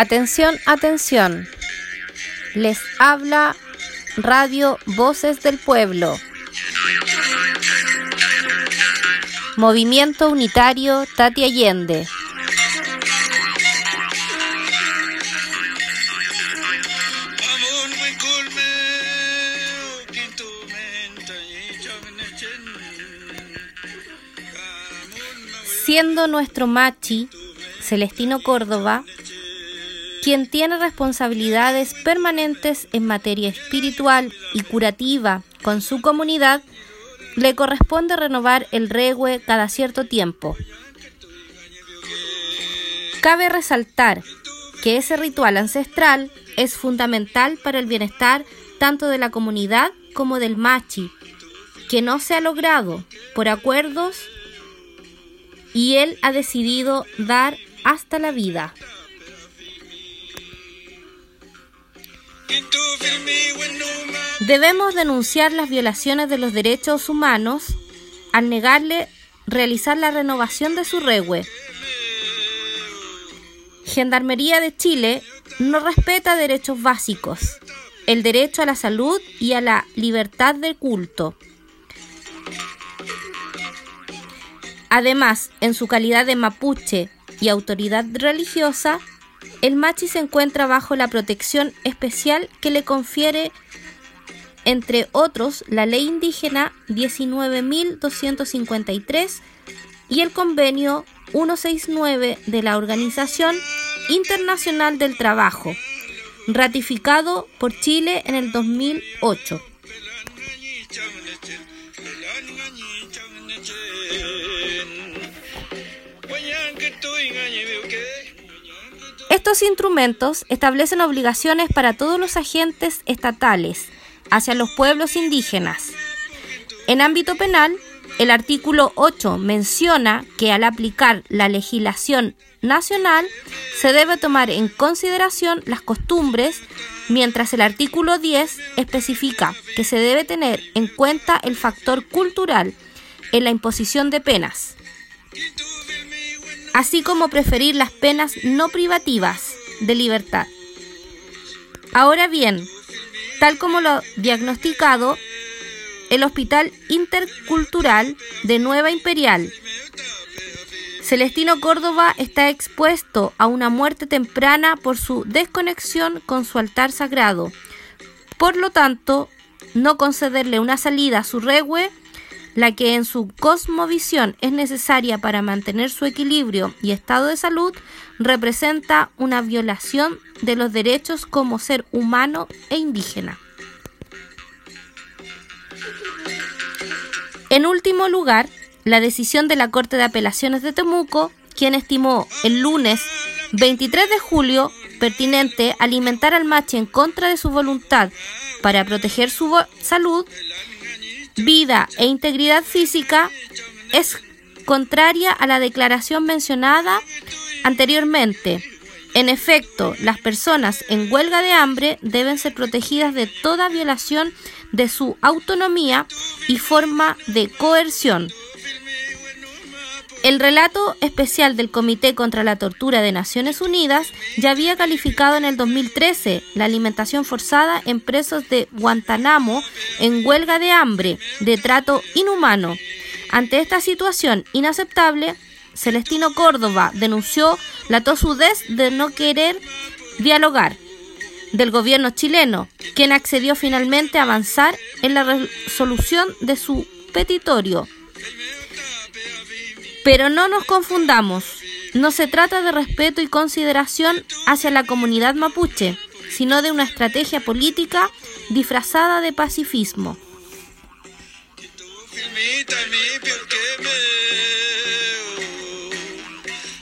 Atención, atención. Les habla Radio Voces del Pueblo. Movimiento Unitario Tati Allende. Siendo nuestro machi, Celestino Córdoba, quien tiene responsabilidades permanentes en materia espiritual y curativa con su comunidad, le corresponde renovar el regue cada cierto tiempo. Cabe resaltar que ese ritual ancestral es fundamental para el bienestar tanto de la comunidad como del machi, que no se ha logrado por acuerdos y él ha decidido dar hasta la vida. Debemos denunciar las violaciones de los derechos humanos al negarle realizar la renovación de su regue. Gendarmería de Chile no respeta derechos básicos, el derecho a la salud y a la libertad de culto. Además, en su calidad de mapuche y autoridad religiosa, el machi se encuentra bajo la protección especial que le confiere, entre otros, la ley indígena 19.253 y el convenio 169 de la Organización Internacional del Trabajo, ratificado por Chile en el 2008. Estos instrumentos establecen obligaciones para todos los agentes estatales hacia los pueblos indígenas. En ámbito penal, el artículo 8 menciona que al aplicar la legislación nacional se debe tomar en consideración las costumbres, mientras el artículo 10 especifica que se debe tener en cuenta el factor cultural en la imposición de penas así como preferir las penas no privativas de libertad. Ahora bien, tal como lo diagnosticado, el Hospital Intercultural de Nueva Imperial, Celestino Córdoba está expuesto a una muerte temprana por su desconexión con su altar sagrado. Por lo tanto, no concederle una salida a su regue la que en su cosmovisión es necesaria para mantener su equilibrio y estado de salud, representa una violación de los derechos como ser humano e indígena. En último lugar, la decisión de la Corte de Apelaciones de Temuco, quien estimó el lunes 23 de julio pertinente alimentar al macho en contra de su voluntad para proteger su salud, vida e integridad física es contraria a la declaración mencionada anteriormente. En efecto, las personas en huelga de hambre deben ser protegidas de toda violación de su autonomía y forma de coerción. El relato especial del Comité contra la Tortura de Naciones Unidas ya había calificado en el 2013 la alimentación forzada en presos de Guantánamo en huelga de hambre, de trato inhumano. Ante esta situación inaceptable, Celestino Córdoba denunció la tosudez de no querer dialogar del gobierno chileno, quien accedió finalmente a avanzar en la resolución de su petitorio pero no nos confundamos, no se trata de respeto y consideración hacia la comunidad mapuche, sino de una estrategia política disfrazada de pacifismo.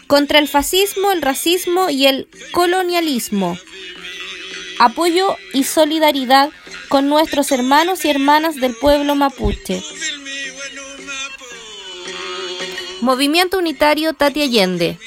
Contra el fascismo, el racismo y el colonialismo. Apoyo y solidaridad con nuestros hermanos y hermanas del pueblo mapuche. Movimiento Unitario Tati Allende.